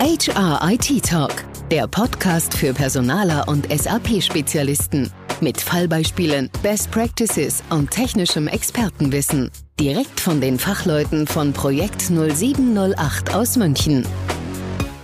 HR IT Talk, der Podcast für Personaler und SAP-Spezialisten. Mit Fallbeispielen, Best Practices und technischem Expertenwissen. Direkt von den Fachleuten von Projekt 0708 aus München.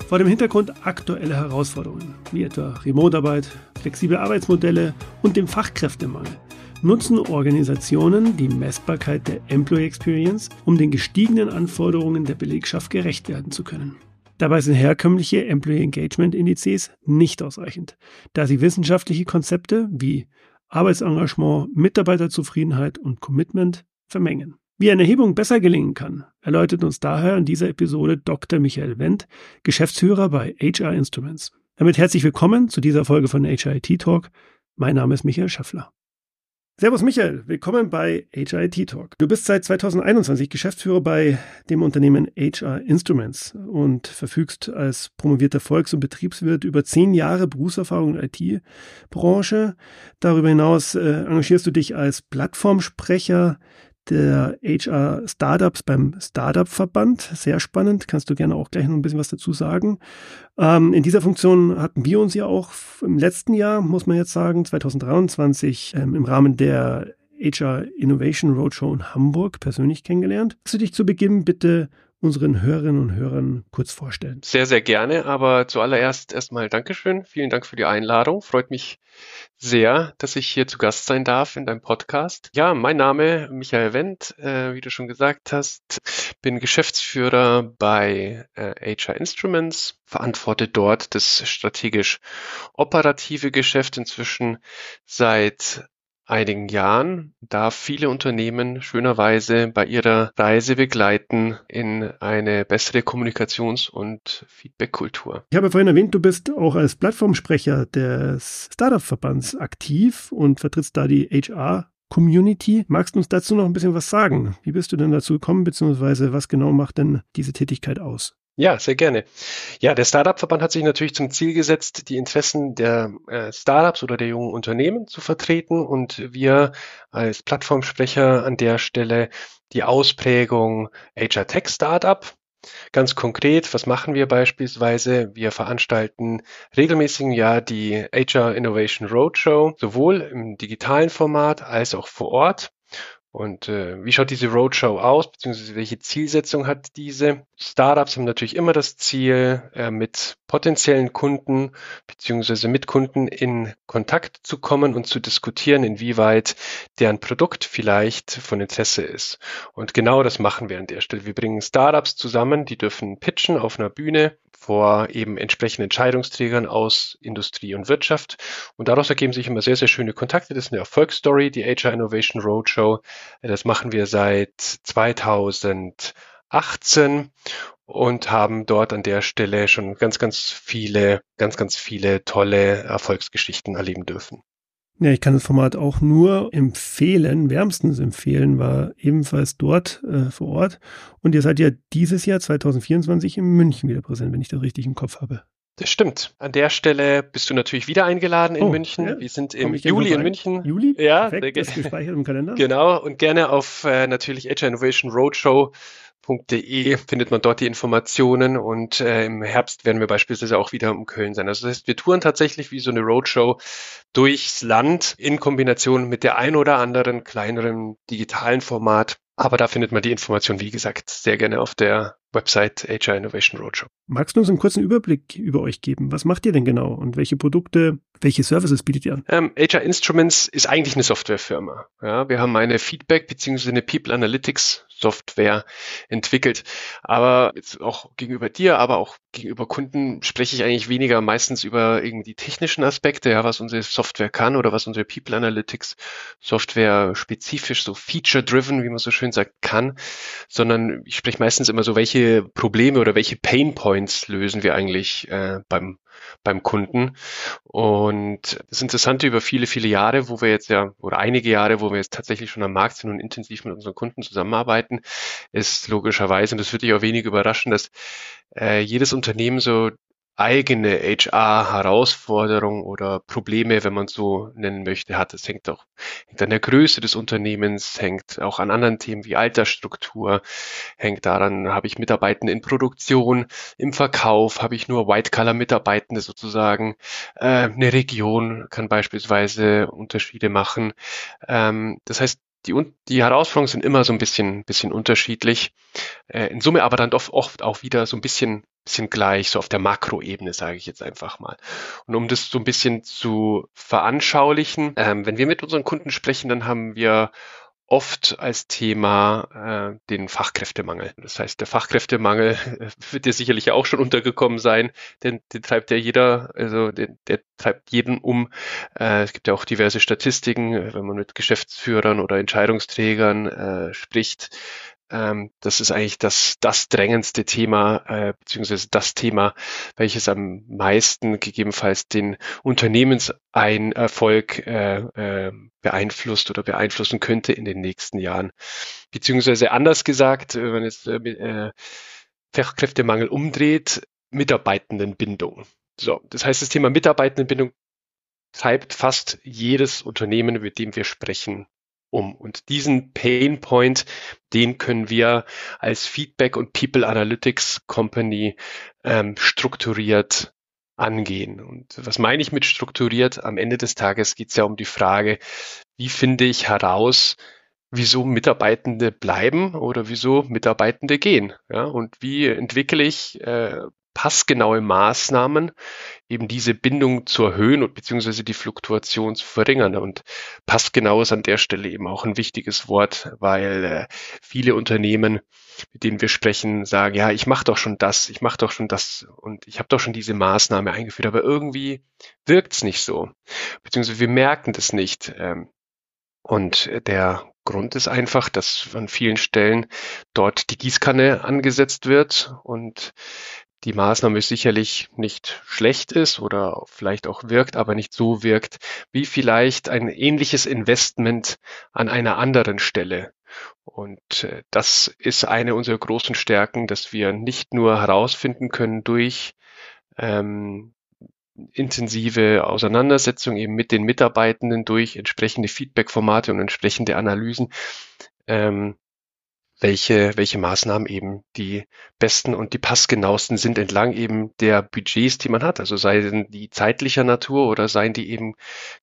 Vor dem Hintergrund aktueller Herausforderungen, wie etwa Remote-Arbeit, flexible Arbeitsmodelle und dem Fachkräftemangel, nutzen Organisationen die Messbarkeit der Employee Experience, um den gestiegenen Anforderungen der Belegschaft gerecht werden zu können. Dabei sind herkömmliche Employee Engagement Indizes nicht ausreichend, da sie wissenschaftliche Konzepte wie Arbeitsengagement, Mitarbeiterzufriedenheit und Commitment vermengen. Wie eine Erhebung besser gelingen kann, erläutert uns daher in dieser Episode Dr. Michael Wendt, Geschäftsführer bei HR Instruments. Damit herzlich willkommen zu dieser Folge von HRIT Talk. Mein Name ist Michael Schaffler. Servus Michael, willkommen bei HIT Talk. Du bist seit 2021 Geschäftsführer bei dem Unternehmen HR Instruments und verfügst als promovierter Volks- und Betriebswirt über zehn Jahre Berufserfahrung in IT-Branche. Darüber hinaus äh, engagierst du dich als Plattformsprecher der HR Startups beim Startup Verband. Sehr spannend. Kannst du gerne auch gleich noch ein bisschen was dazu sagen. Ähm, in dieser Funktion hatten wir uns ja auch im letzten Jahr, muss man jetzt sagen, 2023 ähm, im Rahmen der HR Innovation Roadshow in Hamburg persönlich kennengelernt. Kannst du dich zu Beginn bitte unseren Hörerinnen und Hörern kurz vorstellen? Sehr, sehr gerne, aber zuallererst erstmal Dankeschön. Vielen Dank für die Einladung. Freut mich sehr, dass ich hier zu Gast sein darf in deinem Podcast. Ja, mein Name Michael Wendt, äh, wie du schon gesagt hast, bin Geschäftsführer bei äh, HR Instruments, verantworte dort das strategisch operative Geschäft inzwischen seit einigen Jahren darf viele Unternehmen schönerweise bei ihrer Reise begleiten in eine bessere Kommunikations- und Feedbackkultur. Ich habe vorhin erwähnt, du bist auch als Plattformsprecher des Startup-Verbands aktiv und vertrittst da die HR Community. Magst du uns dazu noch ein bisschen was sagen? Wie bist du denn dazu gekommen, beziehungsweise was genau macht denn diese Tätigkeit aus? Ja, sehr gerne. Ja, der Startup-Verband hat sich natürlich zum Ziel gesetzt, die Interessen der äh, Startups oder der jungen Unternehmen zu vertreten und wir als Plattformsprecher an der Stelle die Ausprägung HR Tech Startup. Ganz konkret, was machen wir beispielsweise? Wir veranstalten regelmäßig im Jahr die HR Innovation Roadshow, sowohl im digitalen Format als auch vor Ort. Und äh, wie schaut diese Roadshow aus, beziehungsweise welche Zielsetzung hat diese? Startups haben natürlich immer das Ziel, äh, mit potenziellen Kunden beziehungsweise mit Kunden in Kontakt zu kommen und zu diskutieren, inwieweit deren Produkt vielleicht von Interesse ist. Und genau das machen wir an der Stelle. Wir bringen Startups zusammen, die dürfen pitchen auf einer Bühne vor eben entsprechenden Entscheidungsträgern aus Industrie und Wirtschaft. Und daraus ergeben sich immer sehr, sehr schöne Kontakte. Das ist eine Erfolgsstory, die HR Innovation Roadshow. Das machen wir seit 2018 und haben dort an der Stelle schon ganz, ganz viele, ganz, ganz viele tolle Erfolgsgeschichten erleben dürfen. Ja, ich kann das Format auch nur empfehlen, wärmstens empfehlen, war ebenfalls dort äh, vor Ort. Und ihr seid ja dieses Jahr 2024 in München wieder präsent, wenn ich das richtig im Kopf habe. Das stimmt. An der Stelle bist du natürlich wieder eingeladen in Oh, München. ja. Wir sind im Juli in? München. Juli? Ja, Perfekt, ist ge- gespeichert im Kalender. Genau, und gerne auf äh, natürlich HR Innovation Roadshow.de findet man dort die Informationen und äh, im Herbst werden wir beispielsweise auch wieder um Köln sein. Also das heißt, wir touren tatsächlich wie so eine Roadshow durchs Land in Kombination mit der ein oder anderen kleineren digitalen Format. Aber da findet man die Information, wie gesagt, sehr gerne auf der Website HR Innovation Roadshow. Magst du uns einen kurzen Überblick über euch geben? Was macht ihr denn genau und welche Produkte, welche Services bietet ihr an? Ähm, HR Instruments ist eigentlich eine Softwarefirma. Ja, wir haben eine Feedback bzw. eine People Analytics Software entwickelt. Aber jetzt auch gegenüber dir, aber auch gegenüber Kunden spreche ich eigentlich weniger meistens über irgendwie die technischen Aspekte, ja, was unsere Software kann oder was unsere People Analytics Software spezifisch so feature-driven, wie man so schön sagt, kann, sondern ich spreche meistens immer so, welche Probleme oder welche Pain Points lösen wir eigentlich äh, beim beim Kunden. Und das Interessante über viele, viele Jahre, wo wir jetzt ja, oder einige Jahre, wo wir jetzt tatsächlich schon am Markt sind und intensiv mit unseren Kunden zusammenarbeiten, ist logischerweise, und das würde dich auch wenig überraschen, dass äh, jedes Unternehmen so eigene HR-Herausforderungen oder Probleme, wenn man so nennen möchte, hat. Es hängt auch hängt an der Größe des Unternehmens, hängt auch an anderen Themen wie Altersstruktur, hängt daran, habe ich Mitarbeitende in Produktion, im Verkauf, habe ich nur White-Color-Mitarbeitende sozusagen. Äh, eine Region kann beispielsweise Unterschiede machen. Ähm, das heißt, die, die Herausforderungen sind immer so ein bisschen, bisschen unterschiedlich. Äh, in Summe aber dann doch oft auch wieder so ein bisschen, bisschen gleich, so auf der Makroebene, sage ich jetzt einfach mal. Und um das so ein bisschen zu veranschaulichen, ähm, wenn wir mit unseren Kunden sprechen, dann haben wir oft als Thema äh, den Fachkräftemangel. Das heißt, der Fachkräftemangel äh, wird dir sicherlich auch schon untergekommen sein, denn den treibt ja jeder, also den, der treibt jeden um. Äh, es gibt ja auch diverse Statistiken, wenn man mit Geschäftsführern oder Entscheidungsträgern äh, spricht, ähm, das ist eigentlich das, das drängendste Thema, äh, beziehungsweise das Thema, welches am meisten gegebenenfalls den Unternehmenserfolg äh, äh, beeinflusst oder beeinflussen könnte in den nächsten Jahren. Beziehungsweise anders gesagt, wenn man jetzt äh, äh, Fachkräftemangel umdreht, Mitarbeitendenbindung. So, das heißt, das Thema Mitarbeitendenbindung treibt fast jedes Unternehmen, mit dem wir sprechen, um. Und diesen Pain Point, den können wir als Feedback und People Analytics Company ähm, strukturiert angehen. Und was meine ich mit strukturiert? Am Ende des Tages geht es ja um die Frage, wie finde ich heraus, wieso Mitarbeitende bleiben oder wieso Mitarbeitende gehen. Ja? Und wie entwickle ich äh, passgenaue Maßnahmen, eben diese Bindung zu erhöhen und beziehungsweise die Fluktuation zu verringern. Und passgenau ist an der Stelle eben auch ein wichtiges Wort, weil äh, viele Unternehmen, mit denen wir sprechen, sagen, ja, ich mache doch schon das, ich mache doch schon das und ich habe doch schon diese Maßnahme eingeführt, aber irgendwie wirkt's nicht so, beziehungsweise wir merken das nicht. Ähm, und der Grund ist einfach, dass an vielen Stellen dort die Gießkanne angesetzt wird und die Maßnahme sicherlich nicht schlecht ist oder vielleicht auch wirkt, aber nicht so wirkt, wie vielleicht ein ähnliches Investment an einer anderen Stelle. Und äh, das ist eine unserer großen Stärken, dass wir nicht nur herausfinden können durch ähm, intensive Auseinandersetzung eben mit den Mitarbeitenden durch entsprechende Feedback-Formate und entsprechende Analysen, ähm, welche, welche Maßnahmen eben die besten und die passgenauesten sind entlang eben der Budgets, die man hat. Also seien die zeitlicher Natur oder seien die eben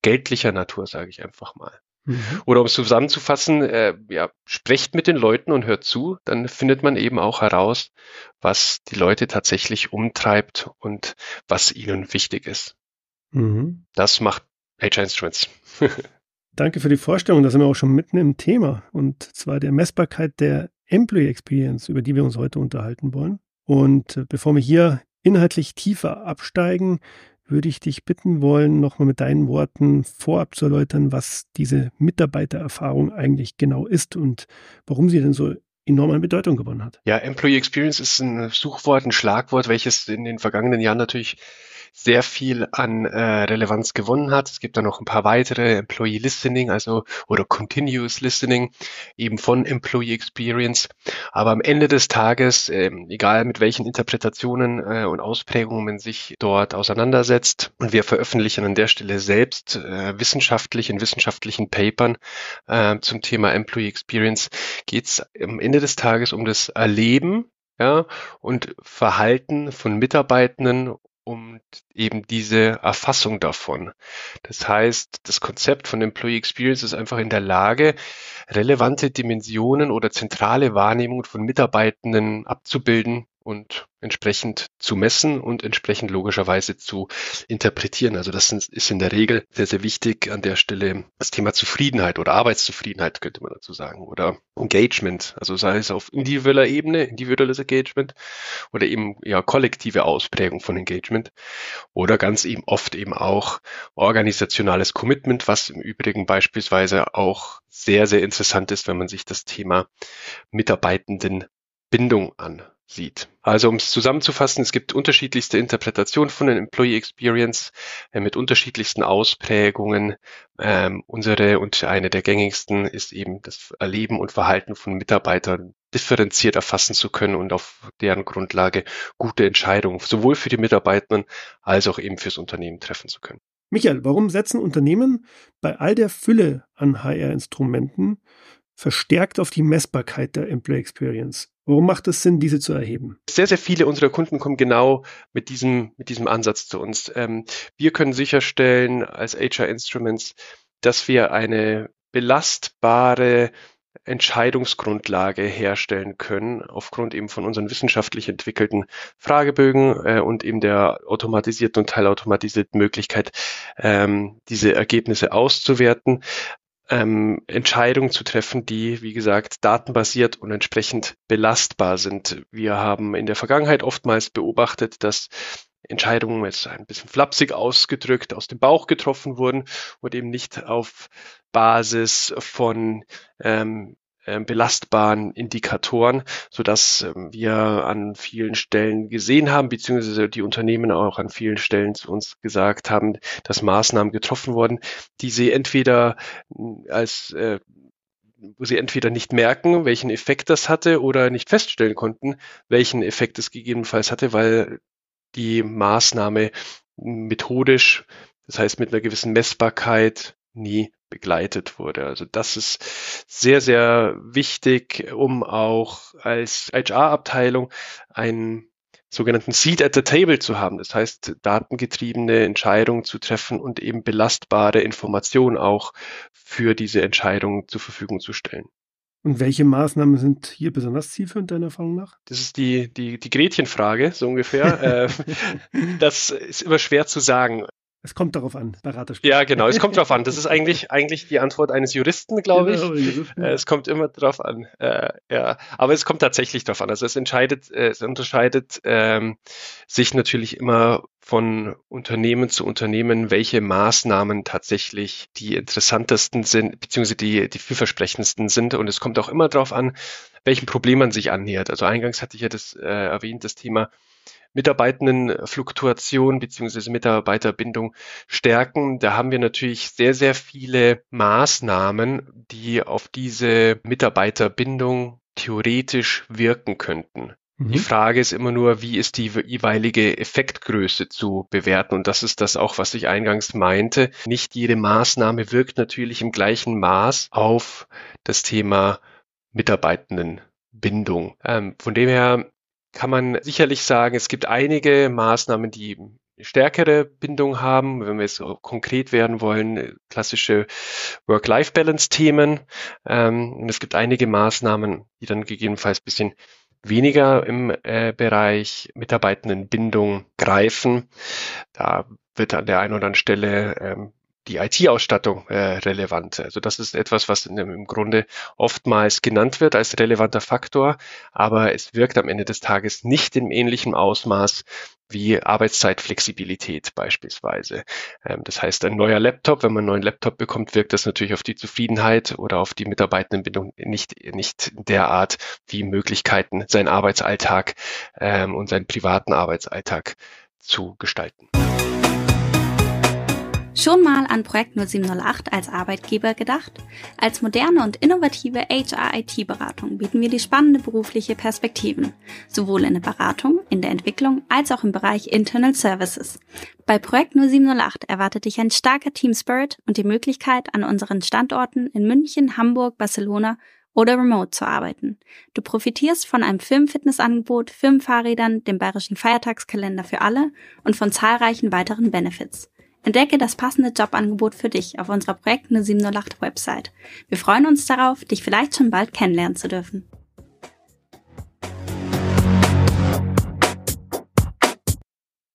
geldlicher Natur, sage ich einfach mal. Mhm. Oder um es zusammenzufassen, äh, ja, sprecht mit den Leuten und hört zu, dann findet man eben auch heraus, was die Leute tatsächlich umtreibt und was ihnen wichtig ist. Mhm. Das macht HR Instruments. Danke für die Vorstellung. Da sind wir auch schon mitten im Thema. Und zwar der Messbarkeit der Employee Experience, über die wir uns heute unterhalten wollen. Und äh, bevor wir hier inhaltlich tiefer absteigen, würde ich dich bitten wollen, nochmal mit deinen Worten vorab zu erläutern, was diese Mitarbeitererfahrung eigentlich genau ist und warum sie denn so enorm an Bedeutung gewonnen hat. Ja, Employee Experience ist ein Suchwort, ein Schlagwort, welches in den vergangenen Jahren natürlich sehr viel an äh, Relevanz gewonnen hat. Es gibt da noch ein paar weitere Employee Listening, also oder Continuous Listening, eben von Employee Experience. Aber am Ende des Tages, äh, egal mit welchen Interpretationen äh, und Ausprägungen man sich dort auseinandersetzt, und wir veröffentlichen an der Stelle selbst äh, wissenschaftlich in wissenschaftlichen Papern äh, zum Thema Employee Experience, geht es am Ende des Tages um das Erleben ja, und Verhalten von Mitarbeitenden und eben diese Erfassung davon. Das heißt, das Konzept von Employee Experience ist einfach in der Lage, relevante Dimensionen oder zentrale Wahrnehmungen von Mitarbeitenden abzubilden und entsprechend zu messen und entsprechend logischerweise zu interpretieren. Also das ist in der Regel sehr, sehr wichtig an der Stelle das Thema Zufriedenheit oder Arbeitszufriedenheit könnte man dazu sagen oder Engagement. Also sei es auf individueller Ebene, individuelles Engagement oder eben ja kollektive Ausprägung von Engagement oder ganz eben oft eben auch organisationales Commitment, was im Übrigen beispielsweise auch sehr, sehr interessant ist, wenn man sich das Thema Mitarbeitenden Bindung an sieht. Also um es zusammenzufassen, es gibt unterschiedlichste Interpretationen von den Employee Experience äh, mit unterschiedlichsten Ausprägungen. Ähm, unsere und eine der gängigsten ist eben das Erleben und Verhalten von Mitarbeitern differenziert erfassen zu können und auf deren Grundlage gute Entscheidungen sowohl für die Mitarbeitenden als auch eben fürs Unternehmen treffen zu können. Michael, warum setzen Unternehmen bei all der Fülle an HR-Instrumenten verstärkt auf die Messbarkeit der Employee Experience? Warum macht es Sinn, diese zu erheben? Sehr, sehr viele unserer Kunden kommen genau mit diesem, mit diesem Ansatz zu uns. Ähm, wir können sicherstellen als HR Instruments, dass wir eine belastbare Entscheidungsgrundlage herstellen können, aufgrund eben von unseren wissenschaftlich entwickelten Fragebögen äh, und eben der automatisierten und teilautomatisierten Möglichkeit, ähm, diese Ergebnisse auszuwerten, ähm, Entscheidungen zu treffen, die, wie gesagt, datenbasiert und entsprechend belastbar sind. Wir haben in der Vergangenheit oftmals beobachtet, dass Entscheidungen jetzt ein bisschen flapsig ausgedrückt aus dem Bauch getroffen wurden und eben nicht auf Basis von ähm, belastbaren Indikatoren, so dass ähm, wir an vielen Stellen gesehen haben, beziehungsweise die Unternehmen auch an vielen Stellen zu uns gesagt haben, dass Maßnahmen getroffen wurden, die sie entweder äh, als äh, wo sie entweder nicht merken, welchen Effekt das hatte oder nicht feststellen konnten, welchen Effekt es gegebenenfalls hatte, weil die Maßnahme methodisch, das heißt mit einer gewissen Messbarkeit, nie begleitet wurde. Also das ist sehr, sehr wichtig, um auch als HR-Abteilung einen sogenannten Seat at the Table zu haben. Das heißt, datengetriebene Entscheidungen zu treffen und eben belastbare Informationen auch für diese Entscheidungen zur Verfügung zu stellen. Und welche Maßnahmen sind hier besonders zielführend deiner Erfahrung nach? Das ist die, die, die Gretchenfrage, so ungefähr. Äh, das ist immer schwer zu sagen. Es kommt darauf an, Beraterspiel. Ja, genau, es kommt darauf an. Das ist eigentlich, eigentlich die Antwort eines Juristen, glaube ich. Genau, äh, es kommt immer darauf an. Äh, ja, aber es kommt tatsächlich darauf an. Also es entscheidet, äh, es unterscheidet ähm, sich natürlich immer von Unternehmen zu Unternehmen, welche Maßnahmen tatsächlich die interessantesten sind, beziehungsweise die, die vielversprechendsten sind. Und es kommt auch immer darauf an, welchem Problem man sich annähert. Also eingangs hatte ich ja das äh, erwähnt, das Thema Mitarbeitendenfluktuation beziehungsweise Mitarbeiterbindung stärken. Da haben wir natürlich sehr, sehr viele Maßnahmen, die auf diese Mitarbeiterbindung theoretisch wirken könnten. Die mhm. Frage ist immer nur, wie ist die jeweilige Effektgröße zu bewerten? Und das ist das auch, was ich eingangs meinte. Nicht jede Maßnahme wirkt natürlich im gleichen Maß auf das Thema Mitarbeitendenbindung. Ähm, von dem her kann man sicherlich sagen, es gibt einige Maßnahmen, die stärkere Bindung haben, wenn wir jetzt konkret werden wollen, klassische Work-Life-Balance-Themen. Ähm, und es gibt einige Maßnahmen, die dann gegebenenfalls bisschen weniger im äh, Bereich Mitarbeitendenbindung greifen. Da wird an der einen oder anderen Stelle ähm, die IT-Ausstattung äh, relevant. Also das ist etwas, was in, im Grunde oftmals genannt wird als relevanter Faktor, aber es wirkt am Ende des Tages nicht im ähnlichen Ausmaß wie Arbeitszeitflexibilität beispielsweise. Ähm, das heißt, ein neuer Laptop, wenn man einen neuen Laptop bekommt, wirkt das natürlich auf die Zufriedenheit oder auf die Mitarbeitendenbindung nicht, nicht derart wie Möglichkeiten, seinen Arbeitsalltag ähm, und seinen privaten Arbeitsalltag zu gestalten. Schon mal an Projekt 0708 als Arbeitgeber gedacht? Als moderne und innovative HR-IT-Beratung bieten wir die spannende berufliche Perspektiven, sowohl in der Beratung, in der Entwicklung als auch im Bereich Internal Services. Bei Projekt 0708 erwartet dich ein starker Team Spirit und die Möglichkeit, an unseren Standorten in München, Hamburg, Barcelona oder remote zu arbeiten. Du profitierst von einem Firmenfitnessangebot, Firmenfahrrädern, dem bayerischen Feiertagskalender für alle und von zahlreichen weiteren Benefits. Entdecke das passende Jobangebot für dich auf unserer Projekt 0708 Website. Wir freuen uns darauf, dich vielleicht schon bald kennenlernen zu dürfen.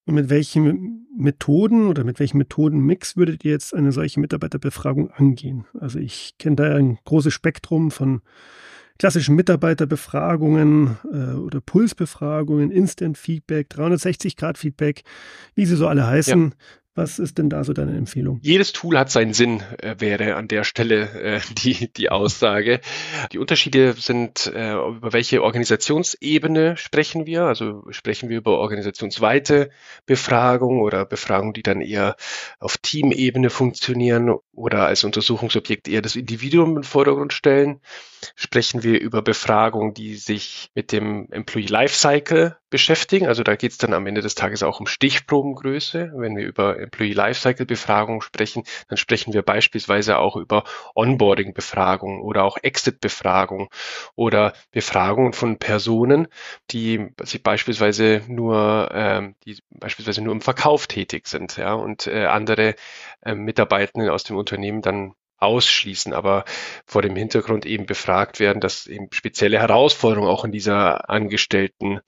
Und mit welchen Methoden oder mit welchem Methodenmix würdet ihr jetzt eine solche Mitarbeiterbefragung angehen? Also ich kenne da ein großes Spektrum von klassischen Mitarbeiterbefragungen äh, oder Pulsbefragungen, Instant Feedback, 360 Grad Feedback, wie sie so alle heißen. Ja. Was ist denn da so deine Empfehlung? Jedes Tool hat seinen Sinn, äh, wäre an der Stelle äh, die, die Aussage. Die Unterschiede sind, äh, über welche Organisationsebene sprechen wir. Also sprechen wir über organisationsweite Befragung oder Befragung, die dann eher auf Teamebene funktionieren oder als Untersuchungsobjekt eher das Individuum im Vordergrund stellen. Sprechen wir über Befragungen, die sich mit dem Employee Lifecycle beschäftigen. Also da geht es dann am Ende des Tages auch um Stichprobengröße. Wenn wir über Employee Lifecycle Befragung sprechen, dann sprechen wir beispielsweise auch über Onboarding Befragungen oder auch Exit Befragungen oder Befragungen von Personen, die sich beispielsweise nur, ähm, die beispielsweise nur im Verkauf tätig sind, ja, und äh, andere äh, Mitarbeitenden aus dem Unternehmen dann ausschließen, aber vor dem Hintergrund eben befragt werden, dass eben spezielle Herausforderungen auch in dieser Angestellten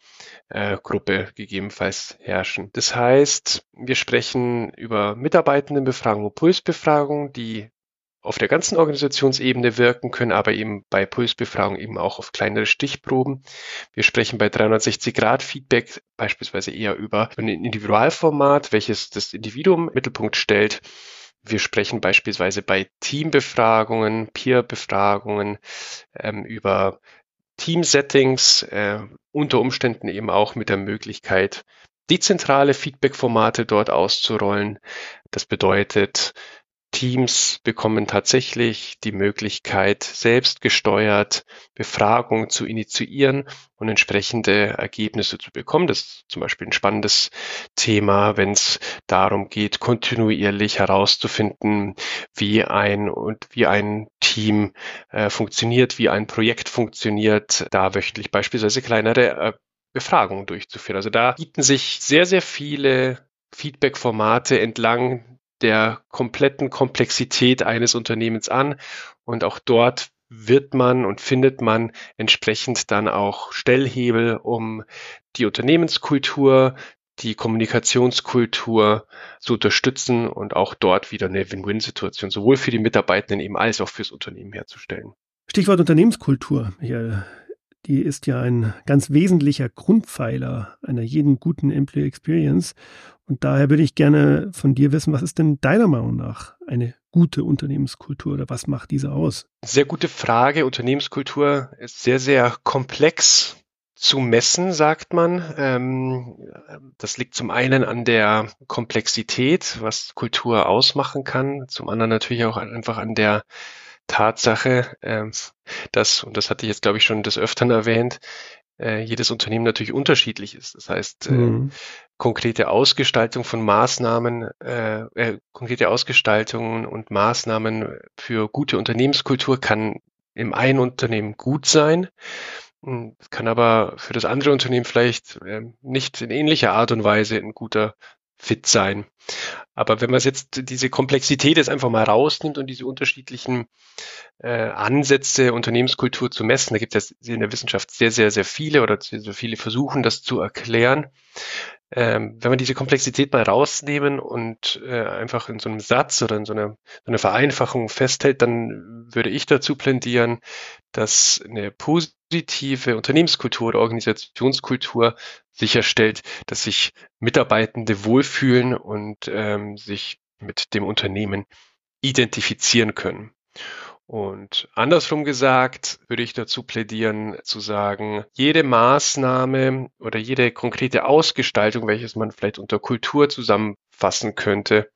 äh, Gruppe gegebenenfalls herrschen. Das heißt, wir sprechen über Mitarbeitendenbefragung, Pulsbefragung, die auf der ganzen Organisationsebene wirken können, aber eben bei Pulsbefragung eben auch auf kleinere Stichproben. Wir sprechen bei 360-Grad-Feedback beispielsweise eher über ein Individualformat, welches das Individuum im Mittelpunkt stellt. Wir sprechen beispielsweise bei Teambefragungen, Peer-Befragungen ähm, über Team-Settings, äh, unter Umständen eben auch mit der Möglichkeit, dezentrale Feedback-Formate dort auszurollen. Das bedeutet, Teams bekommen tatsächlich die Möglichkeit, selbst gesteuert Befragungen zu initiieren und entsprechende Ergebnisse zu bekommen. Das ist zum Beispiel ein spannendes Thema, wenn es darum geht, kontinuierlich herauszufinden, wie ein und wie ein Team äh, funktioniert, wie ein Projekt funktioniert, da wöchentlich beispielsweise kleinere äh, Befragungen durchzuführen. Also da bieten sich sehr, sehr viele Feedback-Formate entlang der kompletten Komplexität eines Unternehmens an und auch dort wird man und findet man entsprechend dann auch Stellhebel, um die Unternehmenskultur, die Kommunikationskultur zu unterstützen und auch dort wieder eine Win-Win-Situation sowohl für die Mitarbeitenden eben als auch fürs Unternehmen herzustellen. Stichwort Unternehmenskultur. Hier die ist ja ein ganz wesentlicher Grundpfeiler einer jeden guten Employee Experience. Und daher würde ich gerne von dir wissen, was ist denn deiner Meinung nach eine gute Unternehmenskultur oder was macht diese aus? Sehr gute Frage. Unternehmenskultur ist sehr, sehr komplex zu messen, sagt man. Ähm, das liegt zum einen an der Komplexität, was Kultur ausmachen kann, zum anderen natürlich auch einfach an der Tatsache, äh, dass, und das hatte ich jetzt, glaube ich, schon des Öfteren erwähnt, äh, jedes Unternehmen natürlich unterschiedlich ist. Das heißt, äh, mhm. konkrete Ausgestaltung von Maßnahmen, äh, äh, konkrete Ausgestaltungen und Maßnahmen für gute Unternehmenskultur kann im einen Unternehmen gut sein, hm, kann aber für das andere Unternehmen vielleicht äh, nicht in ähnlicher Art und Weise ein guter fit sein. Aber wenn man jetzt diese Komplexität jetzt einfach mal rausnimmt und diese unterschiedlichen äh, Ansätze, Unternehmenskultur zu messen, da gibt es in der Wissenschaft sehr, sehr, sehr viele oder sehr, sehr viele versuchen, das zu erklären. Ähm, wenn wir diese Komplexität mal rausnehmen und äh, einfach in so einem Satz oder in so einer, so einer Vereinfachung festhält, dann würde ich dazu plädieren, dass eine positive Unternehmenskultur oder Organisationskultur sicherstellt, dass sich Mitarbeitende wohlfühlen und ähm, sich mit dem Unternehmen identifizieren können. Und andersrum gesagt, würde ich dazu plädieren, zu sagen, jede Maßnahme oder jede konkrete Ausgestaltung, welches man vielleicht unter Kultur zusammenfassen könnte,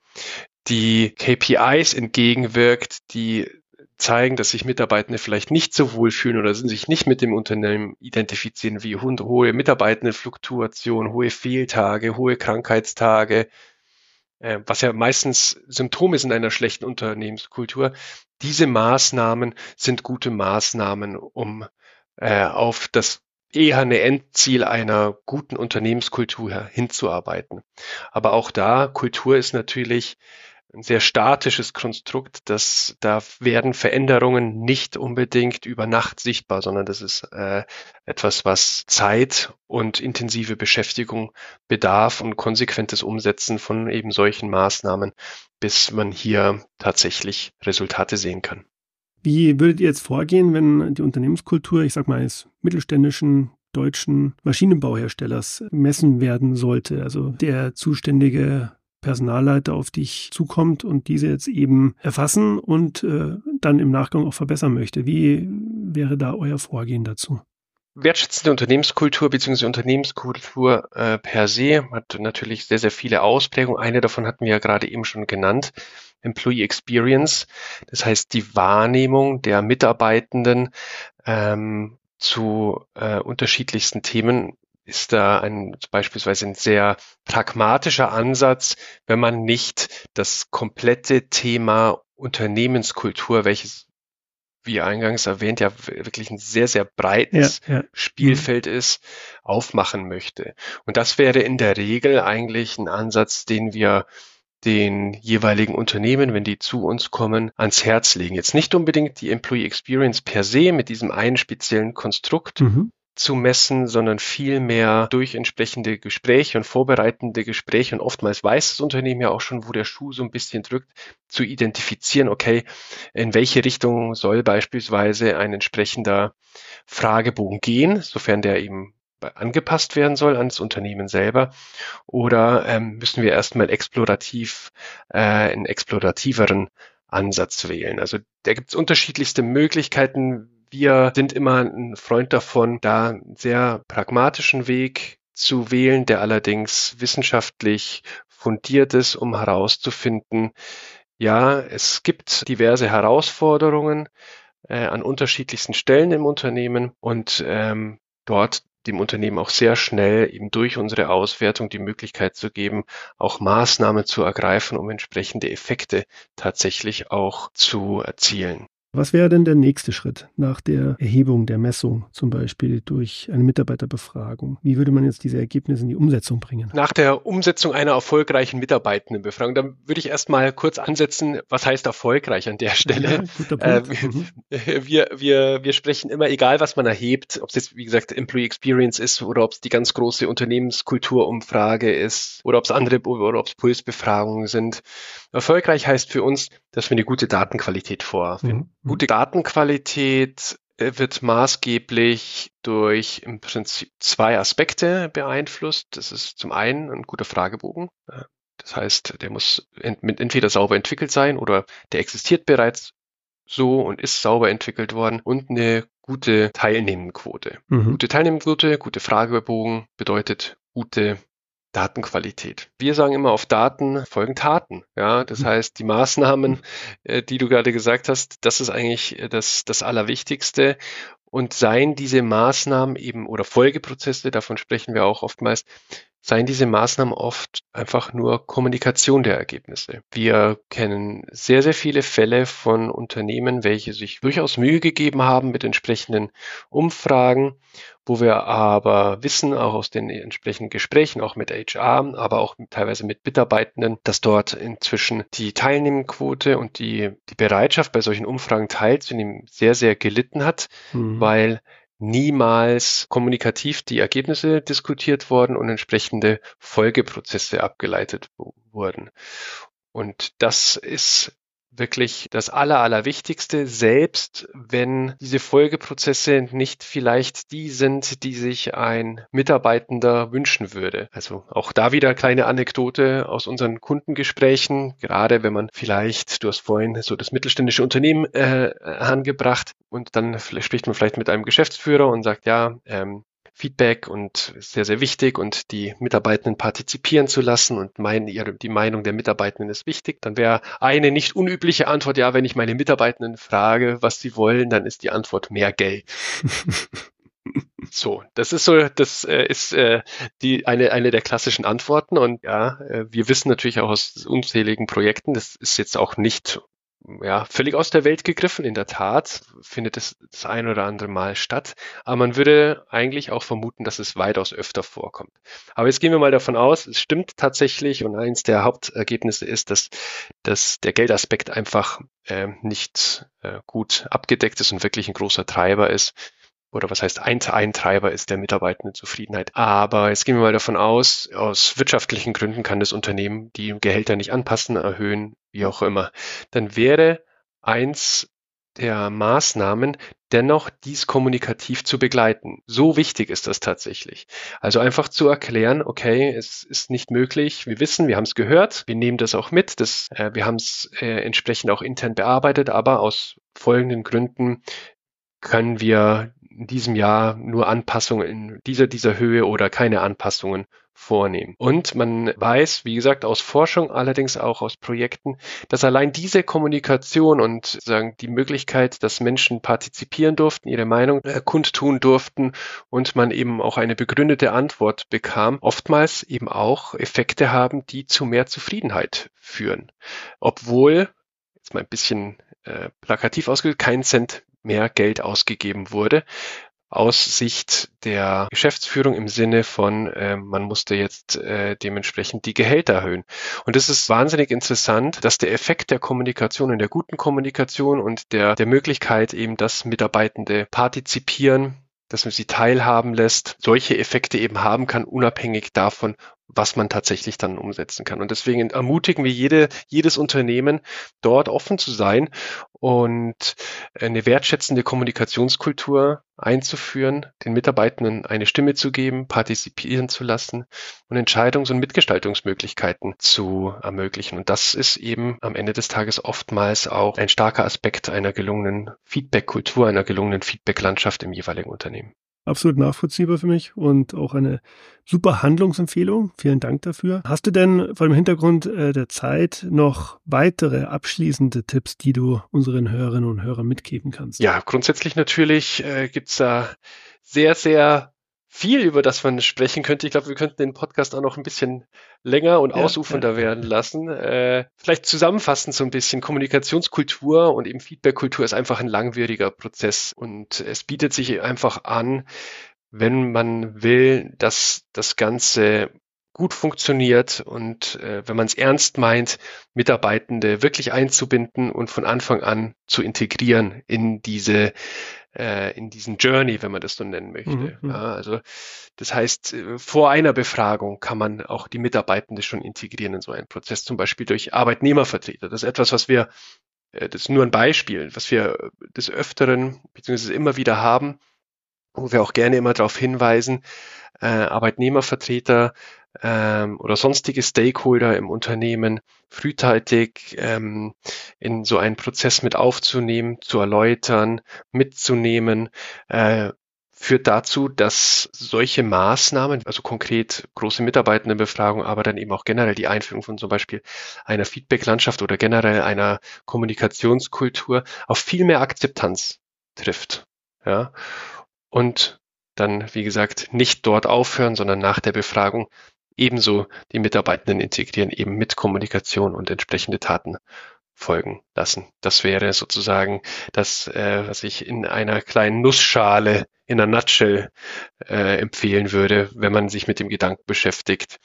die KPIs entgegenwirkt, die zeigen, dass sich Mitarbeitende vielleicht nicht so wohlfühlen oder sich nicht mit dem Unternehmen identifizieren, wie hohe Mitarbeitendenfluktuation, hohe Fehltage, hohe Krankheitstage, äh, was ja meistens Symptome sind einer schlechten Unternehmenskultur. Diese Maßnahmen sind gute Maßnahmen, um äh, auf das eher eine Endziel einer guten Unternehmenskultur hinzuarbeiten. Aber auch da, Kultur ist natürlich ein sehr statisches Konstrukt, dass da werden Veränderungen nicht unbedingt über Nacht sichtbar, sondern das ist äh, etwas, was Zeit und intensive Beschäftigung bedarf und konsequentes Umsetzen von eben solchen Maßnahmen, bis man hier tatsächlich Resultate sehen kann. Wie würdet ihr jetzt vorgehen, wenn die Unternehmenskultur, ich sag mal, eines mittelständischen deutschen Maschinenbauherstellers messen werden sollte? Also der zuständige Personalleiter auf dich zukommt und diese jetzt eben erfassen und äh, dann im Nachgang auch verbessern möchte. Wie wäre da euer Vorgehen dazu? Wertschätzende Unternehmenskultur bzw. Unternehmenskultur äh, per se hat natürlich sehr, sehr viele Ausprägungen. Eine davon hatten wir ja gerade eben schon genannt, Employee Experience. Das heißt, die Wahrnehmung der Mitarbeitenden ähm, zu äh, unterschiedlichsten Themen ist da ein beispielsweise ein sehr pragmatischer Ansatz, wenn man nicht das komplette Thema Unternehmenskultur, welches wie eingangs erwähnt, ja wirklich ein sehr, sehr breites ja, ja. Spielfeld ist, aufmachen möchte. Und das wäre in der Regel eigentlich ein Ansatz, den wir den jeweiligen Unternehmen, wenn die zu uns kommen, ans Herz legen. Jetzt nicht unbedingt die Employee Experience per se mit diesem einen speziellen Konstrukt, mhm zu messen, sondern vielmehr durch entsprechende Gespräche und vorbereitende Gespräche und oftmals weiß das Unternehmen ja auch schon, wo der Schuh so ein bisschen drückt, zu identifizieren, okay, in welche Richtung soll beispielsweise ein entsprechender Fragebogen gehen, sofern der eben angepasst werden soll ans Unternehmen selber oder ähm, müssen wir erstmal explorativ äh, einen explorativeren Ansatz wählen. Also da gibt es unterschiedlichste Möglichkeiten, wir sind immer ein Freund davon, da einen sehr pragmatischen Weg zu wählen, der allerdings wissenschaftlich fundiert ist, um herauszufinden, ja, es gibt diverse Herausforderungen äh, an unterschiedlichsten Stellen im Unternehmen und ähm, dort dem Unternehmen auch sehr schnell eben durch unsere Auswertung die Möglichkeit zu geben, auch Maßnahmen zu ergreifen, um entsprechende Effekte tatsächlich auch zu erzielen. Was wäre denn der nächste Schritt nach der Erhebung der Messung, zum Beispiel durch eine Mitarbeiterbefragung? Wie würde man jetzt diese Ergebnisse in die Umsetzung bringen? Nach der Umsetzung einer erfolgreichen Mitarbeitendenbefragung, dann würde ich erstmal kurz ansetzen, was heißt erfolgreich an der Stelle? Ja, äh, mhm. wir, wir, wir sprechen immer, egal was man erhebt, ob es jetzt, wie gesagt, Employee Experience ist oder ob es die ganz große Unternehmenskulturumfrage ist oder ob es andere oder ob es Pulsbefragungen sind. Erfolgreich heißt für uns, dass wir eine gute Datenqualität vorfinden. Mhm. Gute Datenqualität äh, wird maßgeblich durch im Prinzip zwei Aspekte beeinflusst. Das ist zum einen ein guter Fragebogen. Äh, das heißt, der muss entweder sauber entwickelt sein oder der existiert bereits so und ist sauber entwickelt worden und eine gute Teilnehmendenquote. Mhm. Gute Teilnehmendenquote, gute Fragebogen bedeutet gute Datenqualität. Wir sagen immer, auf Daten folgen Taten. Ja, das mhm. heißt, die Maßnahmen, äh, die du gerade gesagt hast, das ist eigentlich äh, das, das Allerwichtigste. Und seien diese Maßnahmen eben oder Folgeprozesse, davon sprechen wir auch oftmals, seien diese Maßnahmen oft einfach nur Kommunikation der Ergebnisse. Wir kennen sehr, sehr viele Fälle von Unternehmen, welche sich durchaus Mühe gegeben haben mit entsprechenden Umfragen, wo wir aber wissen, auch aus den entsprechenden Gesprächen, auch mit HR, aber auch teilweise mit Mitarbeitenden, dass dort inzwischen die Teilnehmenquote und die, die Bereitschaft bei solchen Umfragen teilzunehmen sehr, sehr gelitten hat, mhm. weil niemals kommunikativ die Ergebnisse diskutiert worden und entsprechende Folgeprozesse abgeleitet wurden. Und das ist wirklich das Aller, Allerwichtigste, selbst wenn diese Folgeprozesse nicht vielleicht die sind, die sich ein Mitarbeitender wünschen würde. Also auch da wieder kleine Anekdote aus unseren Kundengesprächen, gerade wenn man vielleicht, du hast vorhin so das mittelständische Unternehmen äh, angebracht und dann spricht man vielleicht mit einem Geschäftsführer und sagt, ja, ähm, Feedback und sehr, sehr wichtig und die Mitarbeitenden partizipieren zu lassen und mein, ihre, die Meinung der Mitarbeitenden ist wichtig. Dann wäre eine nicht unübliche Antwort, ja, wenn ich meine Mitarbeitenden frage, was sie wollen, dann ist die Antwort mehr Geld. So, das ist so, das äh, ist äh, die eine eine der klassischen Antworten und ja, äh, wir wissen natürlich auch aus unzähligen Projekten, das ist jetzt auch nicht ja, völlig aus der Welt gegriffen. In der Tat findet es das ein oder andere Mal statt. Aber man würde eigentlich auch vermuten, dass es weitaus öfter vorkommt. Aber jetzt gehen wir mal davon aus, es stimmt tatsächlich und eins der Hauptergebnisse ist, dass, dass der Geldaspekt einfach äh, nicht äh, gut abgedeckt ist und wirklich ein großer Treiber ist oder was heißt ein, ein Treiber ist der Mitarbeitendenzufriedenheit. Aber jetzt gehen wir mal davon aus, aus wirtschaftlichen Gründen kann das Unternehmen die Gehälter nicht anpassen, erhöhen, wie auch immer. Dann wäre eins der Maßnahmen dennoch dies kommunikativ zu begleiten. So wichtig ist das tatsächlich. Also einfach zu erklären, okay, es ist nicht möglich, wir wissen, wir haben es gehört, wir nehmen das auch mit, das, äh, wir haben es äh, entsprechend auch intern bearbeitet, aber aus folgenden Gründen können wir in diesem Jahr nur Anpassungen in dieser, dieser Höhe oder keine Anpassungen vornehmen. Und man weiß, wie gesagt, aus Forschung, allerdings auch aus Projekten, dass allein diese Kommunikation und sagen die Möglichkeit, dass Menschen partizipieren durften, ihre Meinung äh, kundtun durften und man eben auch eine begründete Antwort bekam, oftmals eben auch Effekte haben, die zu mehr Zufriedenheit führen. Obwohl, jetzt mal ein bisschen äh, plakativ ausgedrückt, kein Cent mehr Geld ausgegeben wurde, aus Sicht der Geschäftsführung im Sinne von, äh, man musste jetzt äh, dementsprechend die Gehälter erhöhen. Und es ist wahnsinnig interessant, dass der Effekt der Kommunikation und der guten Kommunikation und der, der Möglichkeit eben, dass Mitarbeitende partizipieren, dass man sie teilhaben lässt, solche Effekte eben haben kann, unabhängig davon, was man tatsächlich dann umsetzen kann. Und deswegen ermutigen wir jede, jedes Unternehmen, dort offen zu sein und eine wertschätzende Kommunikationskultur einzuführen, den Mitarbeitenden eine Stimme zu geben, partizipieren zu lassen und Entscheidungs- und Mitgestaltungsmöglichkeiten zu ermöglichen. Und das ist eben am Ende des Tages oftmals auch ein starker Aspekt einer gelungenen Feedback-Kultur, einer gelungenen Feedback-Landschaft im jeweiligen Unternehmen absolut nachvollziehbar für mich und auch eine super Handlungsempfehlung. Vielen Dank dafür. Hast du denn vor dem Hintergrund äh, der Zeit noch weitere abschließende Tipps, die du unseren Hörerinnen und Hörern mitgeben kannst? Ja, grundsätzlich natürlich äh, gibt's da sehr, sehr viel, über das man sprechen könnte. Ich glaube, wir könnten den Podcast auch noch ein bisschen länger und ja, ausufernder ja. werden lassen. Äh, vielleicht zusammenfassend so ein bisschen. Kommunikationskultur und eben Feedbackkultur ist einfach ein langwieriger Prozess und es bietet sich einfach an, wenn man will, dass das Ganze gut funktioniert und äh, wenn man es ernst meint, Mitarbeitende wirklich einzubinden und von Anfang an zu integrieren in diese äh, in diesen Journey, wenn man das so nennen möchte. Mhm. mhm. Ja, also das heißt, äh, vor einer Befragung kann man auch die Mitarbeitende schon integrieren in so einen Prozess, zum Beispiel durch Arbeitnehmervertreter. Das ist etwas, was wir, äh, das ist nur ein Beispiel, was wir des Öfteren beziehungsweise immer wieder haben, wo wir auch gerne immer darauf hinweisen, äh, Arbeitnehmervertreter ähm, oder sonstige Stakeholder im Unternehmen frühzeitig ähm, in so einen Prozess mit aufzunehmen, zu erläutern, mitzunehmen, äh, führt dazu, dass solche Maßnahmen, also konkret große Mitarbeitendenbefragung, aber dann eben auch generell die Einführung von zum Beispiel einer Feedback-Landschaft oder generell einer Kommunikationskultur auf viel mehr Akzeptanz trifft. Ja. Und dann, wie gesagt, nicht dort aufhören, sondern nach der Befragung ebenso die Mitarbeitenden integrieren, eben mit Kommunikation und entsprechende Taten folgen lassen. Das wäre sozusagen das, äh, was ich in einer kleinen Nussschale in einer Nutshell äh, empfehlen würde, wenn man sich mit dem Gedanken beschäftigt,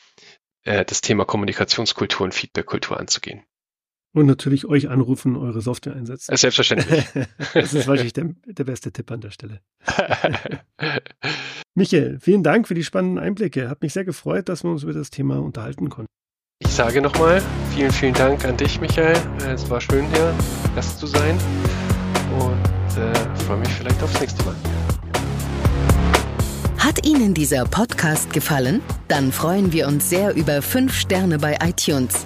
äh, das Thema Kommunikationskultur und Feedbackkultur anzugehen. Und natürlich euch anrufen, eure Software einsetzen. Selbstverständlich. das ist wahrscheinlich der, der beste Tipp an der Stelle. Michael, vielen Dank für die spannenden Einblicke. Hat mich sehr gefreut, dass wir uns über das Thema unterhalten konnten. Ich sage nochmal vielen, vielen Dank an dich, Michael. Es war schön, hier Gast zu sein. Und äh, freue mich vielleicht aufs nächste Mal. Hat Ihnen dieser Podcast gefallen? Dann freuen wir uns sehr über 5 Sterne bei iTunes.